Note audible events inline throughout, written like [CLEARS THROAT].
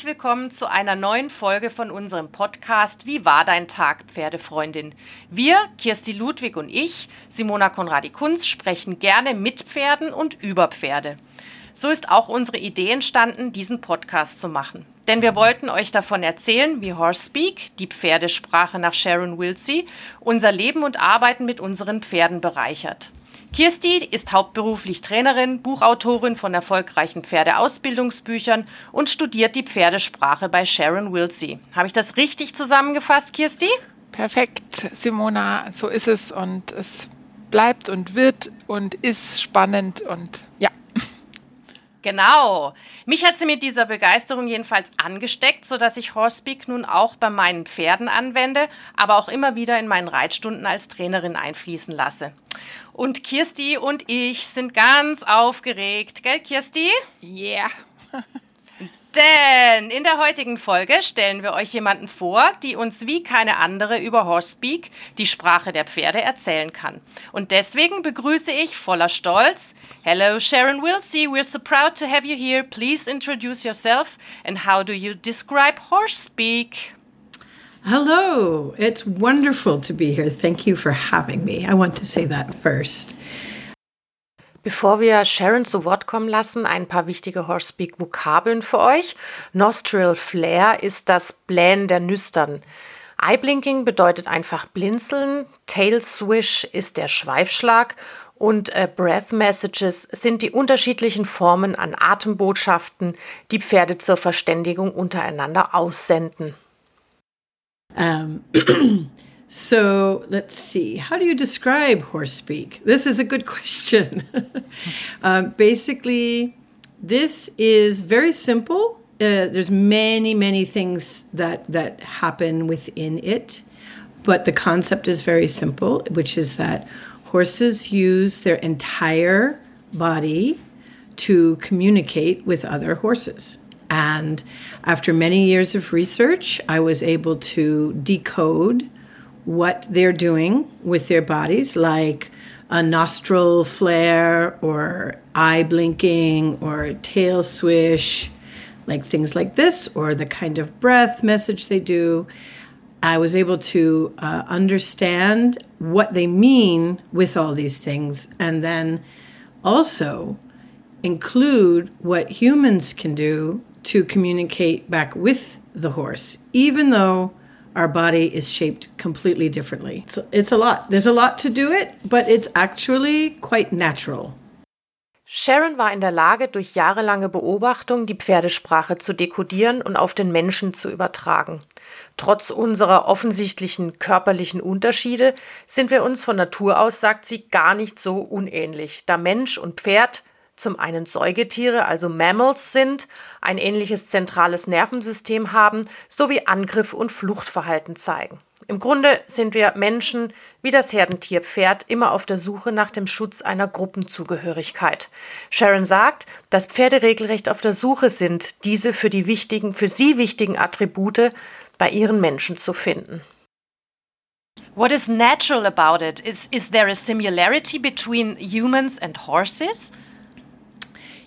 herzlich willkommen zu einer neuen Folge von unserem Podcast Wie war dein Tag, Pferdefreundin? Wir, Kirsti Ludwig und ich, Simona Konradi-Kunz, sprechen gerne mit Pferden und über Pferde. So ist auch unsere Idee entstanden, diesen Podcast zu machen. Denn wir wollten euch davon erzählen, wie Horse Speak, die Pferdesprache nach Sharon Wilsey, unser Leben und Arbeiten mit unseren Pferden bereichert. Kirsti ist hauptberuflich Trainerin, Buchautorin von erfolgreichen Pferdeausbildungsbüchern und studiert die Pferdesprache bei Sharon Wilsey. Habe ich das richtig zusammengefasst, Kirsti? Perfekt, Simona, so ist es und es bleibt und wird und ist spannend und ja. Genau. Mich hat sie mit dieser Begeisterung jedenfalls angesteckt, sodass ich Horsepeak nun auch bei meinen Pferden anwende, aber auch immer wieder in meinen Reitstunden als Trainerin einfließen lasse. Und Kirsti und ich sind ganz aufgeregt, gell, Kirsti? Yeah. [LAUGHS] Denn in der heutigen Folge stellen wir euch jemanden vor, die uns wie keine andere über Horsepeak, die Sprache der Pferde, erzählen kann. Und deswegen begrüße ich voller Stolz Hello, Sharon Wilsey. We're so proud to have you here. Please introduce yourself and how do you describe horse speak? Hello, it's wonderful to be here. Thank you for having me. I want to say that first. Bevor wir Sharon zu Wort kommen lassen, ein paar wichtige Horsepeak-Vokabeln für euch. Nostril Flare ist das Blähen der Nüstern. Eye-Blinking bedeutet einfach blinzeln. Tail Swish ist der Schweifschlag. Und äh, Breath Messages sind die unterschiedlichen Formen an Atembotschaften, die Pferde zur Verständigung untereinander aussenden. Um, [CLEARS THROAT] [CLEARS THROAT] So let's see. How do you describe horse speak? This is a good [LAUGHS] question. uh, basically, this is very simple. Uh, there's many, many things that that happen within it, but the concept is very simple, which is that horses use their entire body to communicate with other horses. And after many years of research, I was able to decode what they're doing with their bodies, like a nostril flare or eye blinking or tail swish, like things like this, or the kind of breath message they do. I was able to uh, understand what they mean with all these things and then also include what humans can do to communicate back with the horse, even though our body is shaped completely differently. So it's a lot. There's a lot to do it, but it's actually quite natural. Sharon war in der Lage, durch jahrelange Beobachtung die Pferdesprache zu dekodieren und auf den Menschen zu übertragen. Trotz unserer offensichtlichen körperlichen Unterschiede sind wir uns von Natur aus, sagt sie, gar nicht so unähnlich, da Mensch und Pferd zum einen Säugetiere, also Mammals sind, ein ähnliches zentrales Nervensystem haben, sowie Angriff- und Fluchtverhalten zeigen. Im Grunde sind wir Menschen wie das Herdentier Pferd immer auf der Suche nach dem Schutz einer Gruppenzugehörigkeit. Sharon sagt, dass Pferde regelrecht auf der Suche sind, diese für die wichtigen, für sie wichtigen Attribute bei ihren Menschen zu finden. What is natural about it? Is, is there a similarity between humans and horses?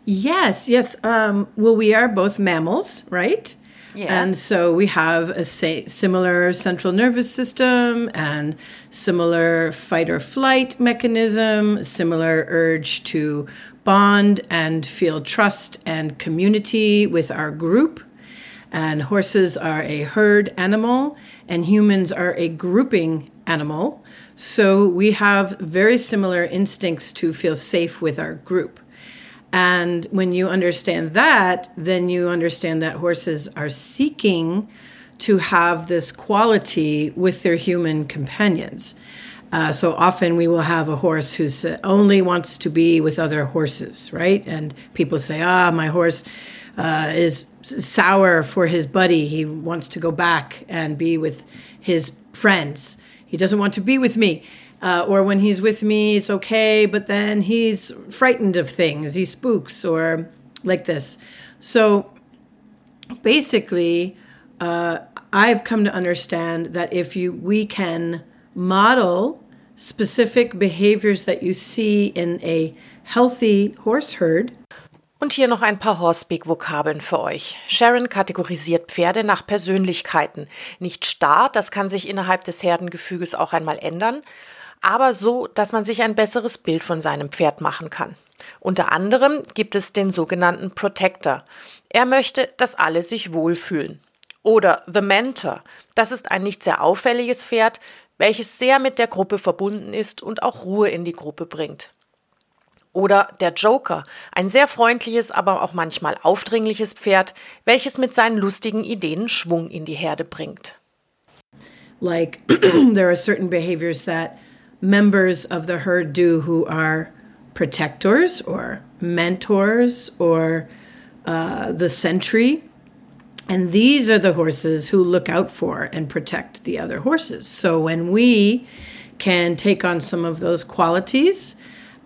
Yes, yes. Um, well, we are both mammals, right? Yeah. And so we have a say, similar central nervous system and similar fight or flight mechanism, similar urge to bond and feel trust and community with our group. And horses are a herd animal, and humans are a grouping animal. So we have very similar instincts to feel safe with our group. And when you understand that, then you understand that horses are seeking to have this quality with their human companions. Uh, so often we will have a horse who only wants to be with other horses, right? And people say, ah, my horse uh, is sour for his buddy. He wants to go back and be with his friends. He doesn't want to be with me. Uh, or when he's with me, it's okay, but then he's frightened of things. He spooks or like this. So basically, uh, I've come to understand that if you we can model specific behaviors that you see in a healthy horse herd. Und hier noch ein paar Horse Speak-Vokabeln für euch. Sharon kategorisiert Pferde nach Persönlichkeiten. Nicht starr, das kann sich innerhalb des Herdengefüges auch einmal ändern, aber so, dass man sich ein besseres Bild von seinem Pferd machen kann. Unter anderem gibt es den sogenannten Protector. Er möchte, dass alle sich wohlfühlen. Oder The Mentor. Das ist ein nicht sehr auffälliges Pferd, welches sehr mit der Gruppe verbunden ist und auch Ruhe in die Gruppe bringt. Oder der Joker, ein sehr freundliches, aber auch manchmal aufdringliches Pferd, welches mit seinen lustigen Ideen Schwung in die Herde bringt. Like [CLEARS THROAT] there are certain behaviors that members of the herd do who are protectors or mentors or uh, the sentry. And these are the horses who look out for and protect the other horses. So when we can take on some of those qualities,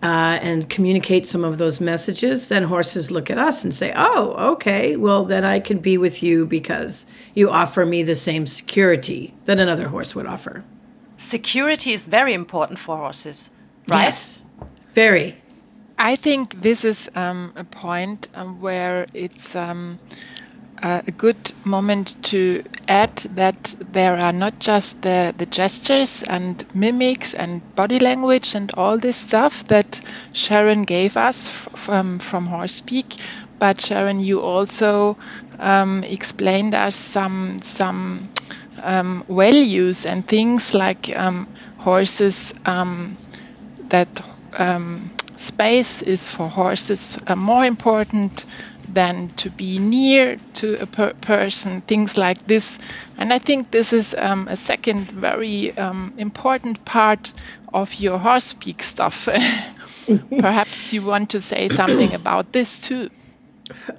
uh, and communicate some of those messages, then horses look at us and say, Oh, okay, well, then I can be with you because you offer me the same security that another horse would offer. Security is very important for horses, right? Yes, very. I think this is um, a point um, where it's. Um, uh, a good moment to add that there are not just the, the gestures and mimics and body language and all this stuff that Sharon gave us from, from Horse Speak, but Sharon, you also um, explained us some some um, values and things like um, horses um, that um, space is for horses uh, more important than to be near to a per person, things like this. And I think this is um, a second very um, important part of your horse Horsepeak stuff. [LAUGHS] Perhaps you want to say something about this too.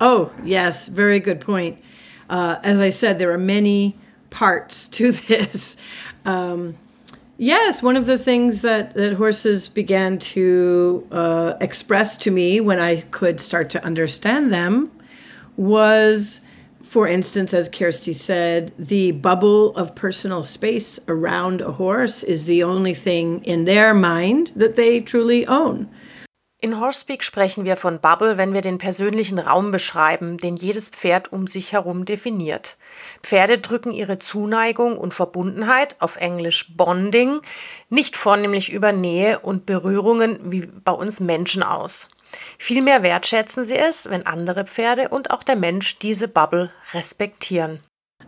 Oh, yes, very good point. Uh, as I said, there are many parts to [LAUGHS] this. Um, Yes, one of the things that, that horses began to uh, express to me when I could start to understand them was, for instance, as Kirsti said, the bubble of personal space around a horse is the only thing in their mind that they truly own. In Horsepeak sprechen wir von Bubble, wenn wir den persönlichen Raum beschreiben, den jedes Pferd um sich herum definiert. Pferde drücken ihre Zuneigung und Verbundenheit, auf Englisch Bonding, nicht vornehmlich über Nähe und Berührungen wie bei uns Menschen aus. Vielmehr wertschätzen sie es, wenn andere Pferde und auch der Mensch diese Bubble respektieren.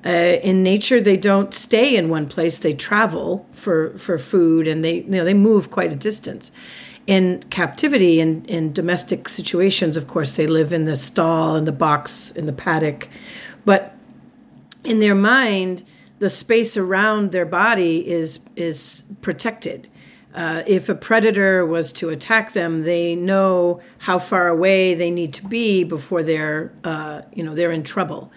Uh, in nature, they don't stay in one place; they travel for for food, and they you know they move quite a distance. In captivity in, in domestic situations, of course, they live in the stall, in the box, in the paddock. But in their mind, the space around their body is is protected. Uh, if a predator was to attack them, they know how far away they need to be before they're, uh, you know, they're in trouble.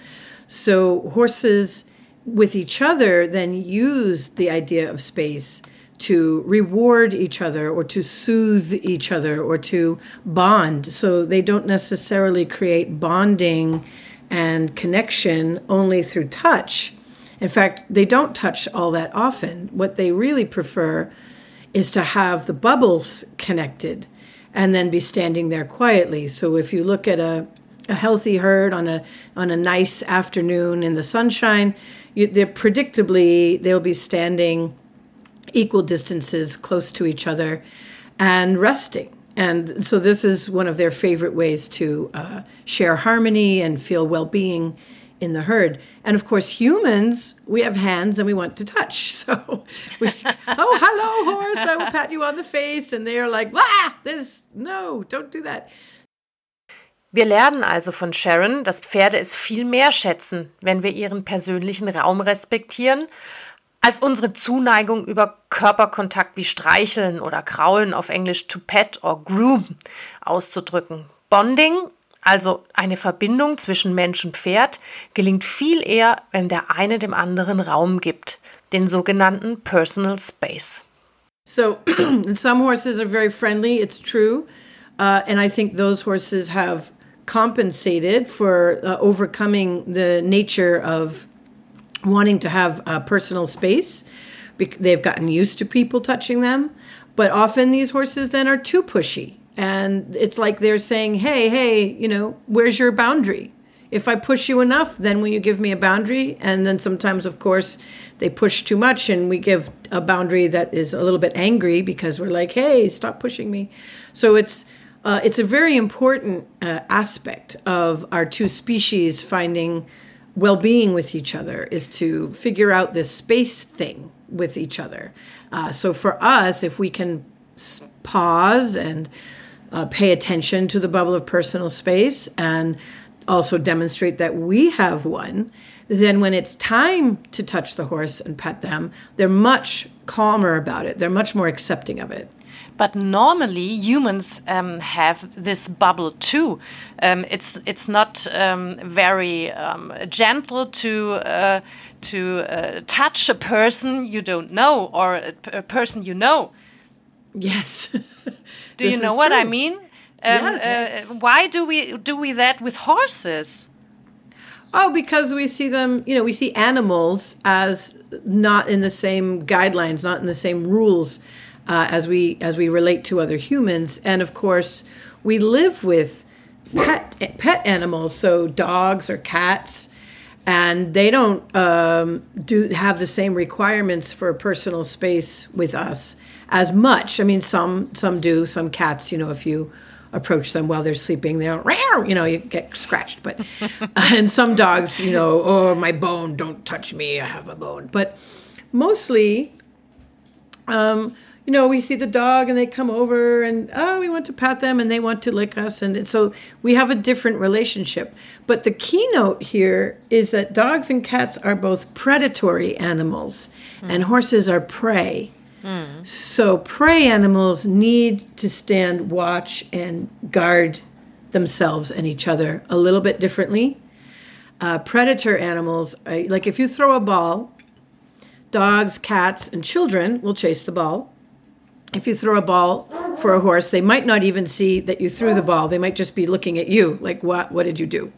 So horses, with each other, then use the idea of space to reward each other or to soothe each other or to bond. So they don't necessarily create bonding and connection only through touch. In fact, they don't touch all that often. What they really prefer is to have the bubbles connected and then be standing there quietly. So if you look at a, a healthy herd on a on a nice afternoon in the sunshine, you, they're predictably they'll be standing equal distances close to each other and resting. And so, this is one of their favorite ways to uh, share harmony and feel well being in the herd. And of course, humans, we have hands and we want to touch. [LAUGHS] So, we, oh, hello, horse, I will pat you on the face. And they're like, ah, this, no, don't do that. Wir lernen also von Sharon, dass Pferde es viel mehr schätzen, wenn wir ihren persönlichen Raum respektieren als unsere Zuneigung über Körperkontakt wie Streicheln oder Kraulen auf Englisch to pet or groom auszudrücken. Bonding, also eine Verbindung zwischen Mensch und Pferd, gelingt viel eher, wenn der eine dem anderen Raum gibt, den sogenannten Personal Space. So, [CLEARS THROAT] some horses are very friendly, it's true. Uh, and I think those horses have compensated for uh, overcoming the nature of wanting to have a personal space. They've gotten used to people touching them, but often these horses then are too pushy And it's like they're saying, hey, hey, you know, where's your boundary? If I push you enough, then will you give me a boundary? And then sometimes, of course, they push too much and we give a boundary that is a little bit angry because we're like, hey, stop pushing me. So it's, uh, it's a very important uh, aspect of our two species finding well-being with each other is to figure out this space thing with each other. Uh, so for us, if we can pause and uh, pay attention to the bubble of personal space and also demonstrate that we have one, then when it's time to touch the horse and pet them, they're much calmer about it. They're much more accepting of it. But normally humans um, have this bubble too. Um, it's it's not um, very um, gentle to uh, to uh, touch a person you don't know or a, a person you know. Yes. [LAUGHS] do you know what true. I mean? Um, yes. Uh, why do we do we that with horses? Oh, because we see them, you know, we see animals as not in the same guidelines, not in the same rules uh, as we as we relate to other humans, and of course, we live with pet pet animals, so dogs or cats, and they don't um, do have the same requirements for personal space with us as much. I mean, some some do. Some cats, you know, if you approach them while they're sleeping, they'll, you know, you get scratched. But [LAUGHS] and some dogs, you know, oh my bone, don't touch me, I have a bone. But mostly, um, you know, we see the dog and they come over and oh, we want to pat them and they want to lick us, and so we have a different relationship. But the keynote here is that dogs and cats are both predatory animals, mm. and horses are prey. So prey animals need to stand watch and guard themselves and each other a little bit differently. Uh, predator animals, uh, like if you throw a ball, dogs, cats, and children will chase the ball. If you throw a ball for a horse, they might not even see that you threw the ball. They might just be looking at you, like, what, what did you do?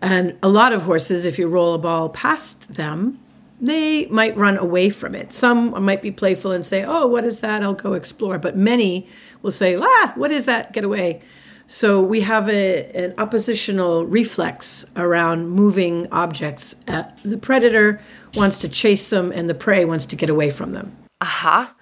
And a lot of horses, if you roll a ball past them, they might run away from it. Some might be playful and say, Oh, what is that? I'll go explore. But many will say, Ah, what is that? Get away. So we have a, an oppositional reflex around moving objects. Uh, the predator wants to chase them and the prey wants to get away from them. Aha,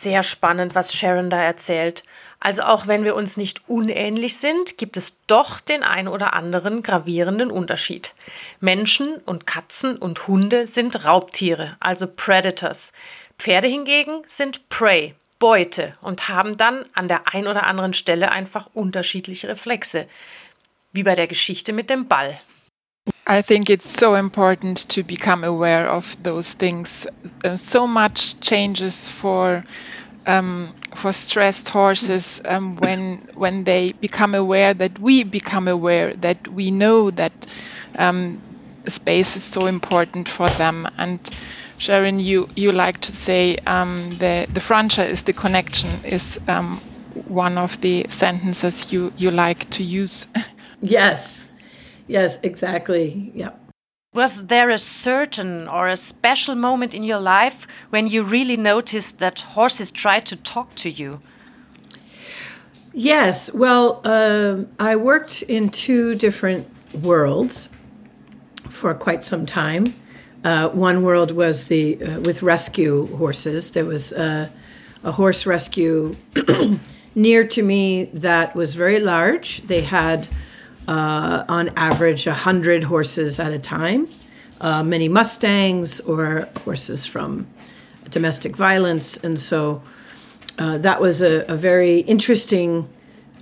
sehr spannend, was Sharon da erzählt. Also auch wenn wir uns nicht unähnlich sind, gibt es doch den ein oder anderen gravierenden Unterschied. Menschen und Katzen und Hunde sind Raubtiere, also Predators. Pferde hingegen sind Prey, Beute und haben dann an der ein oder anderen Stelle einfach unterschiedliche Reflexe. Wie bei der Geschichte mit dem Ball. I think it's so important to become aware of those things. Uh, so much changes for um, for stressed horses um, when when they become aware that we become aware that we know that um, space is so important for them. And Sharon you you like to say um, the the frontier is the connection is um, one of the sentences you you like to use. [LAUGHS] Yes yes exactly yeah was there a certain or a special moment in your life when you really noticed that horses try to talk to you? Yes. Well, uh, I worked in two different worlds for quite some time. Uh, one world was the uh, with rescue horses. There was a horse rescue [CLEARS THROAT] near to me that was very large. They had uh, on average 100 horses at a time, uh, many Mustangs or horses from domestic violence. And so uh, that was a, a very interesting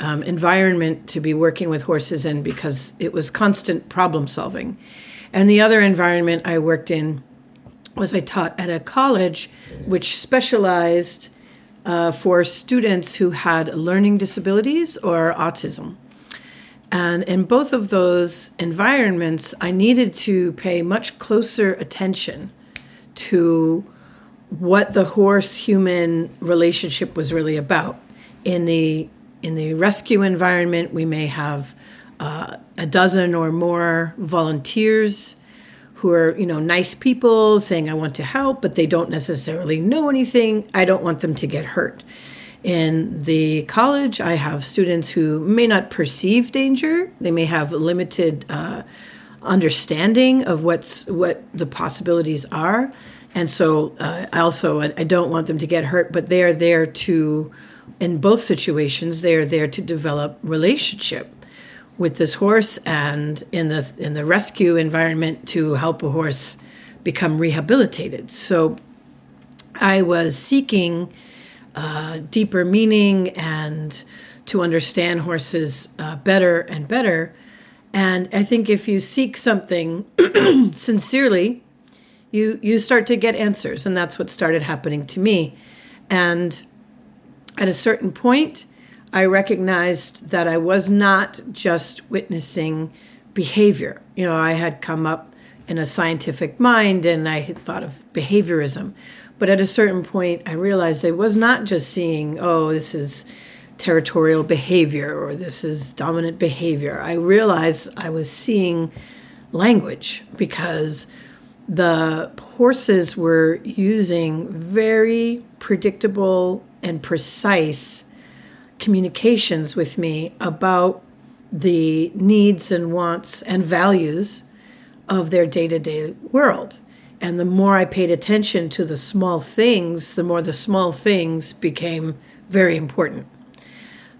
um, environment to be working with horses in because it was constant problem solving. And the other environment I worked in was I taught at a college which specialized uh, for students who had learning disabilities or autism. And in both of those environments, I needed to pay much closer attention to what the horse human relationship was really about. In the in the rescue environment, we may have uh, a dozen or more volunteers who are you know nice people saying I want to help, but they don't necessarily know anything. I don't want them to get hurt. In the college, I have students who may not perceive danger. They may have limited uh, understanding of what's what the possibilities are, and so uh, I also I, I don't want them to get hurt. But they are there to, in both situations, they are there to develop relationship with this horse, and in the in the rescue environment to help a horse become rehabilitated. So I was seeking uh, deeper meaning and to understand horses uh, better and better. And I think if you seek something [CLEARS THROAT] sincerely, you you start to get answers, and that's what started happening to me. And at a certain point, I recognized that I was not just witnessing behavior. You know, I had come up in a scientific mind and I had thought of behaviorism. But at a certain point, I realized I was not just seeing, oh, this is territorial behavior or this is dominant behavior. I realized I was seeing language because the horses were using very predictable and precise communications with me about the needs and wants and values of their day to day world. And the more I paid attention to the small things, the more the small things became very important.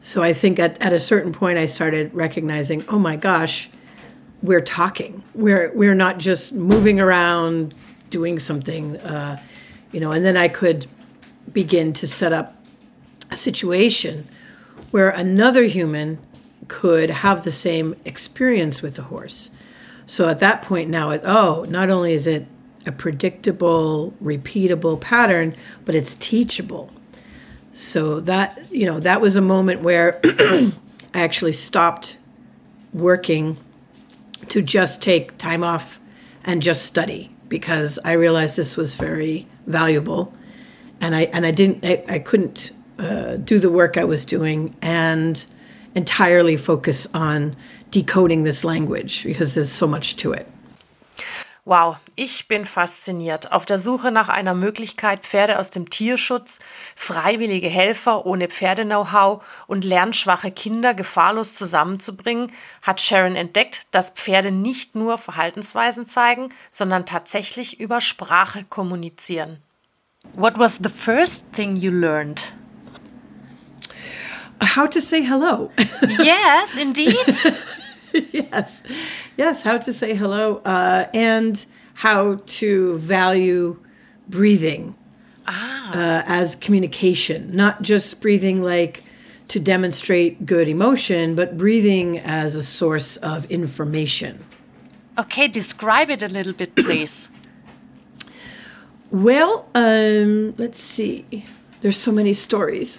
So I think at, at a certain point, I started recognizing, oh my gosh, we're talking. We're we're not just moving around doing something, uh, you know. And then I could begin to set up a situation where another human could have the same experience with the horse. So at that point now, it, oh, not only is it a predictable, repeatable pattern, but it's teachable. So that, you know, that was a moment where [CLEARS THROAT] I actually stopped working to just take time off and just study because I realized this was very valuable. And I, and I didn't, I, I couldn't uh, do the work I was doing and entirely focus on decoding this language because there's so much to it. Wow, ich bin fasziniert. Auf der Suche nach einer Möglichkeit, Pferde aus dem Tierschutz, freiwillige Helfer ohne Pferde-Know-how und lernschwache Kinder gefahrlos zusammenzubringen, hat Sharon entdeckt, dass Pferde nicht nur Verhaltensweisen zeigen, sondern tatsächlich über Sprache kommunizieren. What was the first thing you learned? How to say hello. yes, indeed. [LAUGHS] yes, yes, how to say hello uh, and how to value breathing ah. uh, as communication, not just breathing like to demonstrate good emotion, but breathing as a source of information. Okay, describe it a little bit, please. well, um, let's see. There's so many stories.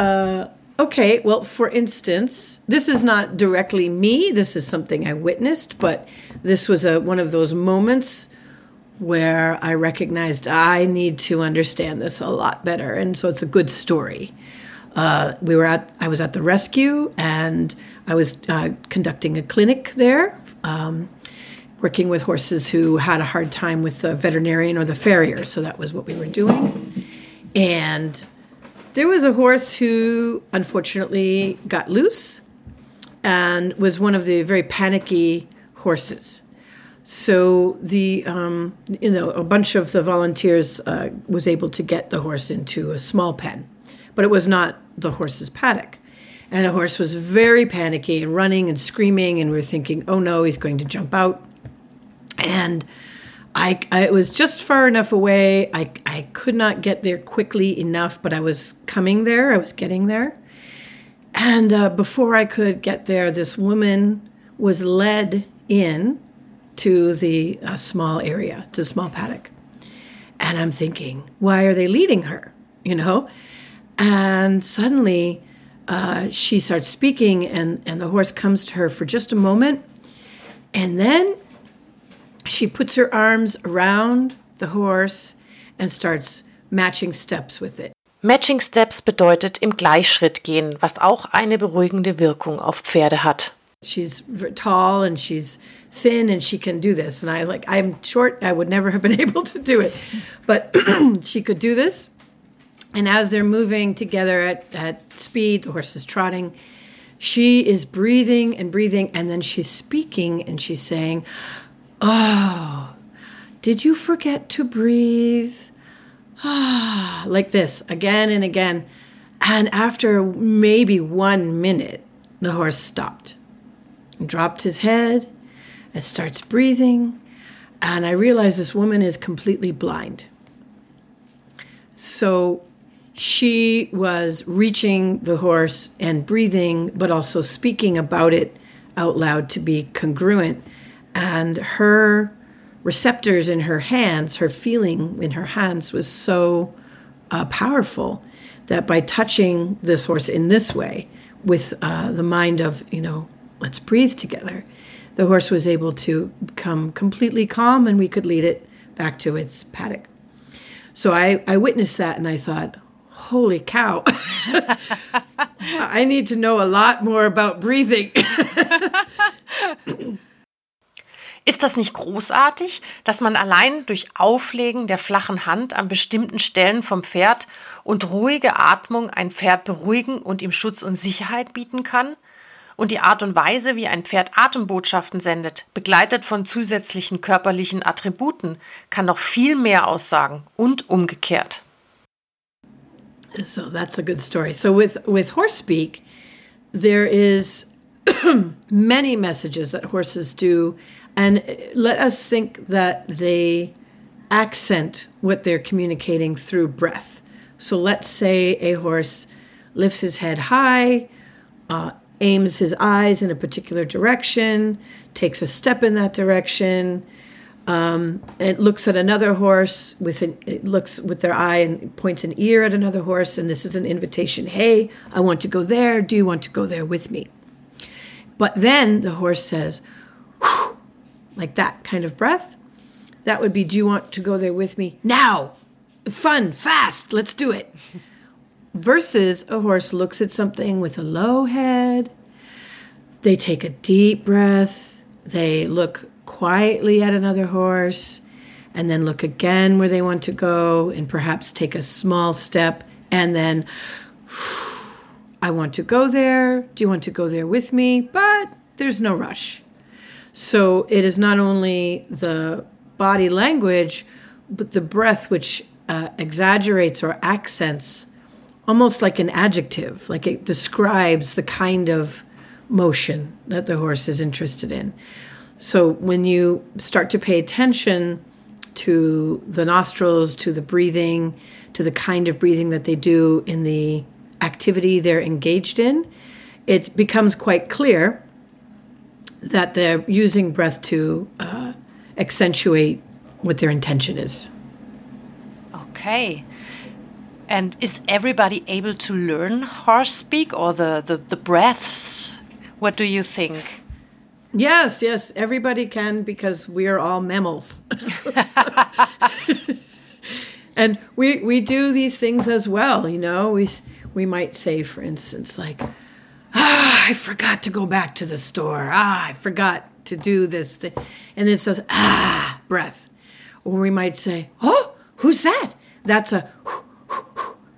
Uh, Okay, well, for instance, this is not directly me. This is something I witnessed, but this was a one of those moments where I recognized I need to understand this a lot better, and so it's a good story. Uh, we were at I was at the rescue, and I was uh, conducting a clinic there, um, working with horses who had a hard time with the veterinarian or the farrier. So that was what we were doing, and there was a horse who unfortunately got loose and was one of the very panicky horses. So the um, you know a bunch of the volunteers uh, was able to get the horse into a small pen, but it was not the horse's paddock. And the horse was very panicky and running and screaming, and we we're thinking, oh no, he's going to jump out. And I, I was just far enough away. I, I could not get there quickly enough, but I was coming there. I was getting there. And uh, before I could get there, this woman was led in to the uh, small area, to small paddock. And I'm thinking, why are they leading her? You know? And suddenly uh, she starts speaking, and, and the horse comes to her for just a moment. And then she puts her arms around the horse and starts matching steps with it. Matching Steps bedeutet im Gleichschritt gehen, was auch eine beruhigende Wirkung auf Pferde hat. She's tall and she's thin and she can do this and I like I'm short I would never have been [LAUGHS] able to do it but [CLEARS THROAT] she could do this And as they're moving together at, at speed, the horse is trotting, she is breathing and breathing, and then she's speaking and she's saying, Oh, did you forget to breathe? Ah, like this again and again. And after maybe one minute, the horse stopped and dropped his head and starts breathing. And I realize this woman is completely blind. So she was reaching the horse and breathing, but also speaking about it out loud to be congruent. And her receptors in her hands, her feeling in her hands was so uh, powerful that by touching this horse in this way, with uh, the mind of, you know, let's breathe together, the horse was able to become completely calm and we could lead it back to its paddock. So I, I witnessed that and I thought, holy cow, [LAUGHS] I need to know a lot more about breathing. [LAUGHS] Ist das nicht großartig, dass man allein durch Auflegen der flachen Hand an bestimmten Stellen vom Pferd und ruhige Atmung ein Pferd beruhigen und ihm Schutz und Sicherheit bieten kann? Und die Art und Weise, wie ein Pferd Atembotschaften sendet, begleitet von zusätzlichen körperlichen Attributen, kann noch viel mehr aussagen und umgekehrt. So that's a good story. So with with horse speak, there is [CLEARS THROAT] many messages that horses do and let us think that they accent what they're communicating through breath. So let's say a horse lifts his head high, uh, aims his eyes in a particular direction, takes a step in that direction, um, it looks at another horse with an, looks with their eye and points an ear at another horse, and this is an invitation. Hey, I want to go there. Do you want to go there with me? But then the horse says, like that kind of breath. That would be, do you want to go there with me now? Fun, fast, let's do it. [LAUGHS] Versus a horse looks at something with a low head. They take a deep breath. They look quietly at another horse and then look again where they want to go and perhaps take a small step and then I want to go there. Do you want to go there with me? But there's no rush. So it is not only the body language, but the breath which uh, exaggerates or accents almost like an adjective, like it describes the kind of motion that the horse is interested in. So when you start to pay attention to the nostrils, to the breathing, to the kind of breathing that they do in the activity they're engaged in, it becomes quite clear that they're using breath to uh, accentuate what their intention is. Okay. And is everybody able to learn horse speak or the, the, the breaths? What do you think? Yes, yes, everybody can because we are all mammals. [LAUGHS] and we we do these things as well, you know. We we might say for instance like ah, I forgot to go back to the store. Ah, I forgot to do this thing. And it says ah, breath. Or we might say, "Oh, who's that?" That's a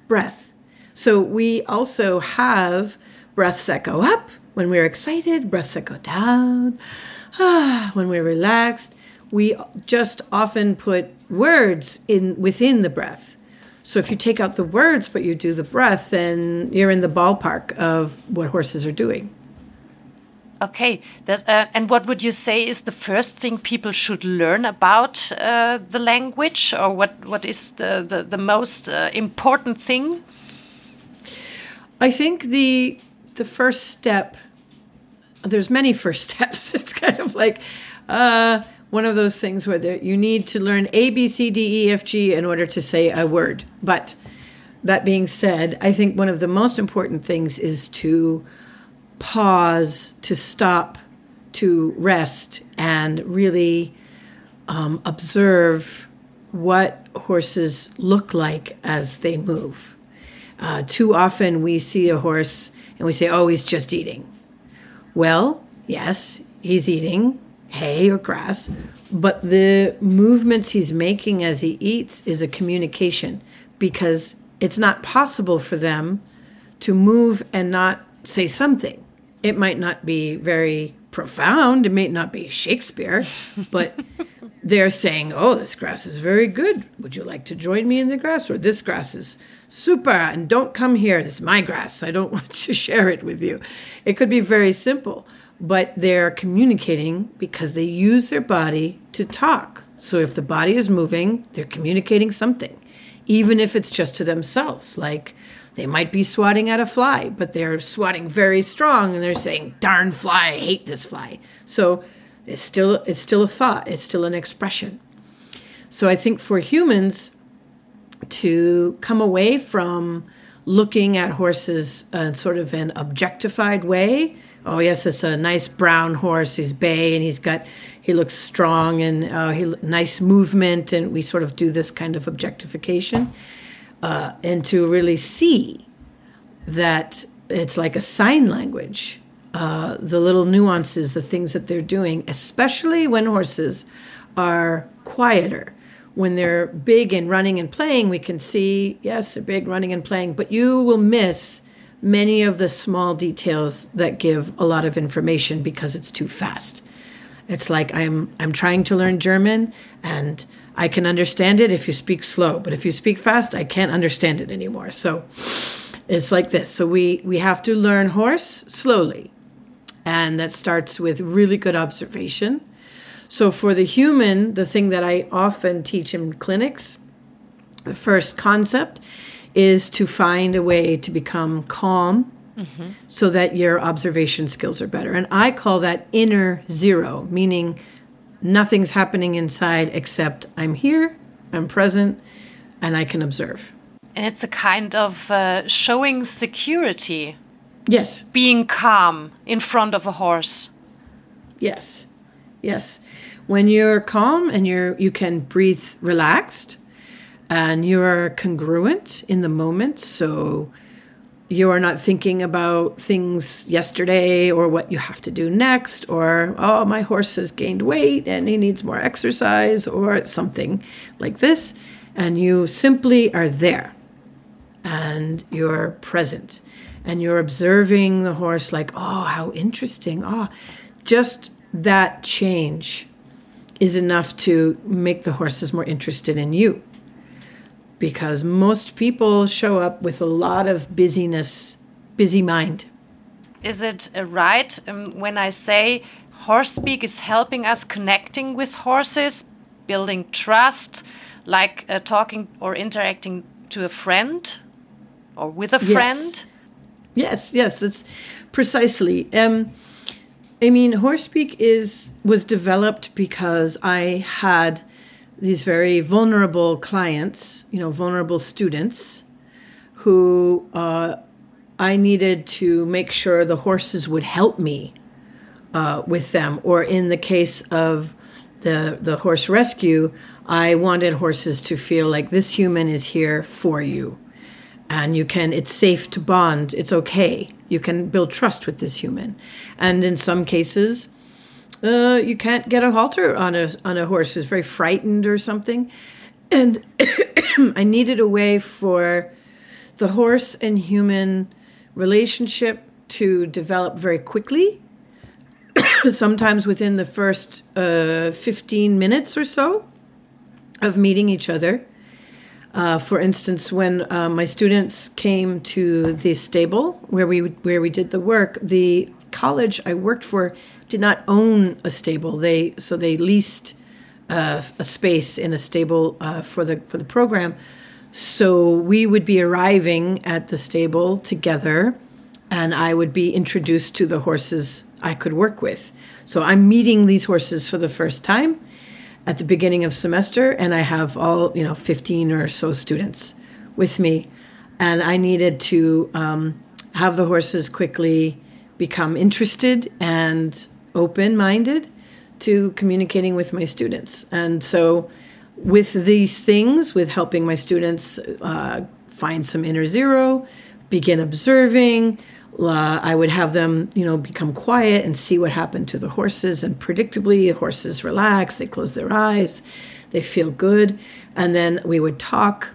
breath. So we also have breaths that go up when we're excited, breaths that go down. Ah, when we're relaxed, we just often put words in within the breath. So if you take out the words but you do the breath, then you're in the ballpark of what horses are doing. Okay, uh, and what would you say is the first thing people should learn about uh, the language, or what, what is the, the, the most uh, important thing? I think the the first step there's many first [LAUGHS] steps. It's kind of like uh, one of those things where there, you need to learn A, B, C, D, E, F, G in order to say a word. But that being said, I think one of the most important things is to pause, to stop, to rest, and really um, observe what horses look like as they move. Uh, too often we see a horse and we say, oh, he's just eating well, yes, he's eating hay or grass, but the movements he's making as he eats is a communication because it's not possible for them to move and not say something. It might not be very profound, it may not be Shakespeare, [LAUGHS] but they're saying, Oh, this grass is very good. Would you like to join me in the grass? Or this grass is super and don't come here. This is my grass. I don't [LAUGHS] want to share it with you. It could be very simple, but they're communicating because they use their body to talk. So if the body is moving, they're communicating something, even if it's just to themselves. Like they might be swatting at a fly, but they're swatting very strong and they're saying, darn fly, I hate this fly. So it's still it's still a thought, it's still an expression. So I think for humans to come away from looking at horses in sort of an objectified way. Oh yes, it's a nice brown horse. He's bay and he's got he looks strong and uh, he nice movement, and we sort of do this kind of objectification, uh, and to really see that it's like a sign language. Uh, the little nuances, the things that they're doing, especially when horses are quieter. When they're big and running and playing, we can see, yes, they're big, running and playing, but you will miss many of the small details that give a lot of information because it's too fast. It's like I'm I'm trying to learn German and I can understand it if you speak slow, but if you speak fast, I can't understand it anymore. So it's like this. So we we have to learn horse slowly. And that starts with really good observation. So for the human, the thing that I often teach in clinics, the first concept is to find a way to become calm mm-hmm. so that your observation skills are better. And I call that inner zero, meaning nothing's happening inside except I'm here, I'm present, and I can observe. And it's a kind of uh, showing security. Yes. Being calm in front of a horse. Yes. Yes. When you're calm and you're you can breathe relaxed and you're congruent in the moment, so you are not thinking about things yesterday or what you have to do next or oh my horse has gained weight and he needs more exercise or something like this. And you simply are there. And you're present. And you're observing the horse like oh how interesting. Oh just that change is enough to make the horses more interested in you because most people show up with a lot of busyness, busy mind. Is it uh, right um, when I say horse speak is helping us connecting with horses, building trust, like uh, talking or interacting to a friend or with a friend? Yes, yes, yes it's precisely. Um, I mean, horse speak is was developed because I had these very vulnerable clients, you know, vulnerable students who uh, I needed to make sure the horses would help me uh, with them. Or in the case of the, the horse rescue, I wanted horses to feel like this human is here for you. And you can, it's safe to bond. It's okay. You can build trust with this human. And in some cases, uh, you can't get a halter on a on a horse who's very frightened or something. And [COUGHS] I needed a way for the horse and human relationship to develop very quickly, [COUGHS] sometimes within the first uh, 15 minutes or so of meeting each other. Uh, for instance, when uh, my students came to the stable where we where we did the work, the college I worked for did not own a stable. They so they leased uh, a space in a stable uh, for the for the program. So we would be arriving at the stable together, and I would be introduced to the horses I could work with. So I'm meeting these horses for the first time at the beginning of semester, and I have all you know 15 or so students with me, and I needed to um, have the horses quickly become interested and open minded to communicating with my students. And so, with these things, with helping my students uh, find some inner zero, begin observing, uh, I would have them, you know, become quiet and see what happened to the horses. And predictably, the horses relax, they close their eyes, they feel good. And then we would talk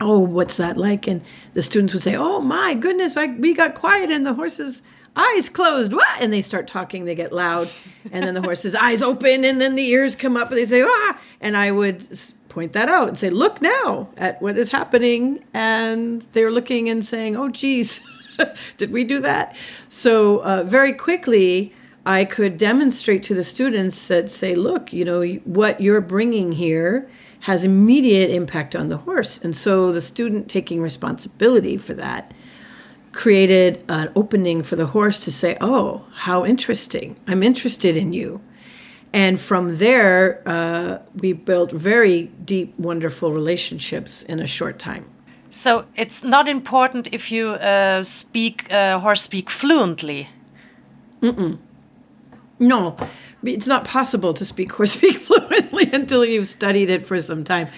oh, what's that like? And the students would say, oh my goodness, I, we got quiet and the horse's eyes closed. What? And they start talking, they get loud. And then the horse's eyes open and then the ears come up and they say, ah. And I would point that out and say, look now at what is happening. And they're looking and saying, oh, geez, [LAUGHS] did we do that? So uh, very quickly, I could demonstrate to the students that say, look, you know, what you're bringing here has immediate impact on the horse. And so the student taking responsibility for that created an opening for the horse to say, Oh, how interesting. I'm interested in you. And from there, uh, we built very deep, wonderful relationships in a short time. So it's not important if you uh, speak uh, horse speak fluently. Mm-mm. No, it's not possible to speak horse [LAUGHS] speak fluently until you've studied it for some time.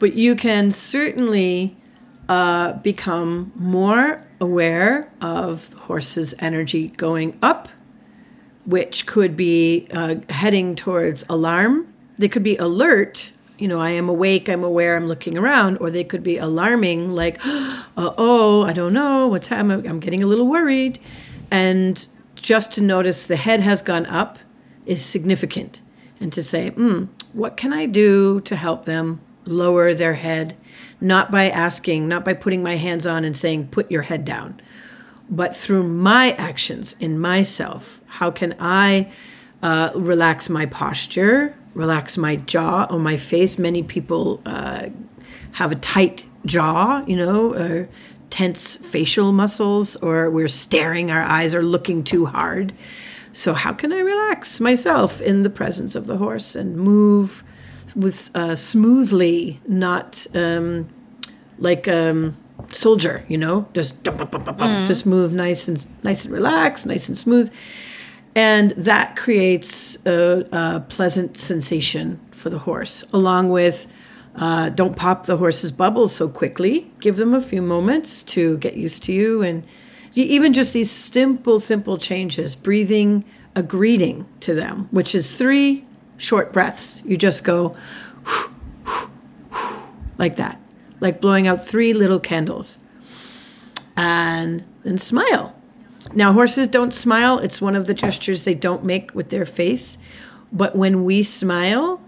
But you can certainly uh, become more aware of the horse's energy going up, which could be uh, heading towards alarm. They could be alert, you know, I am awake, I'm aware, I'm looking around, or they could be alarming, like, [GASPS] oh, I don't know what's happening, I'm getting a little worried. And just to notice the head has gone up is significant and to say, hmm, what can I do to help them lower their head? Not by asking, not by putting my hands on and saying, put your head down, but through my actions in myself. How can I uh, relax my posture, relax my jaw or my face? Many people uh, have a tight jaw, you know, or tense facial muscles, or we're staring, our eyes are looking too hard. So, how can I relax myself in the presence of the horse and move with uh, smoothly, not um, like a um, soldier, you know, just mm. just move nice and nice and relaxed, nice and smooth, and that creates a, a pleasant sensation for the horse, along with. Uh, don't pop the horse's bubbles so quickly. Give them a few moments to get used to you and even just these simple, simple changes, breathing a greeting to them, which is three short breaths. You just go like that, like blowing out three little candles, and then smile. Now, horses don't smile. It's one of the gestures they don't make with their face. But when we smile,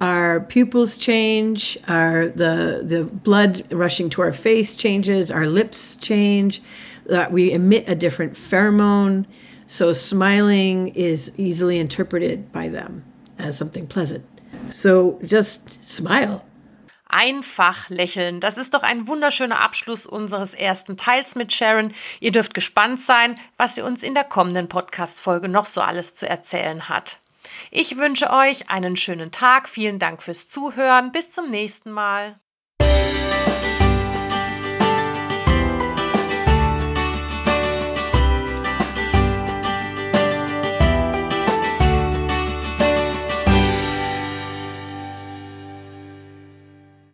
our pupils change, our the the blood rushing to our face changes, our lips change, that we emit a different pheromone. So smiling is easily interpreted by them as something pleasant. So just smile. Einfach lächeln. Das ist doch ein wunderschöner Abschluss unseres ersten Teils mit Sharon. Ihr dürft gespannt sein, was sie uns in der kommenden Podcast-Folge noch so alles zu erzählen hat. Ich wünsche euch einen schönen Tag. Vielen Dank fürs Zuhören. Bis zum nächsten Mal.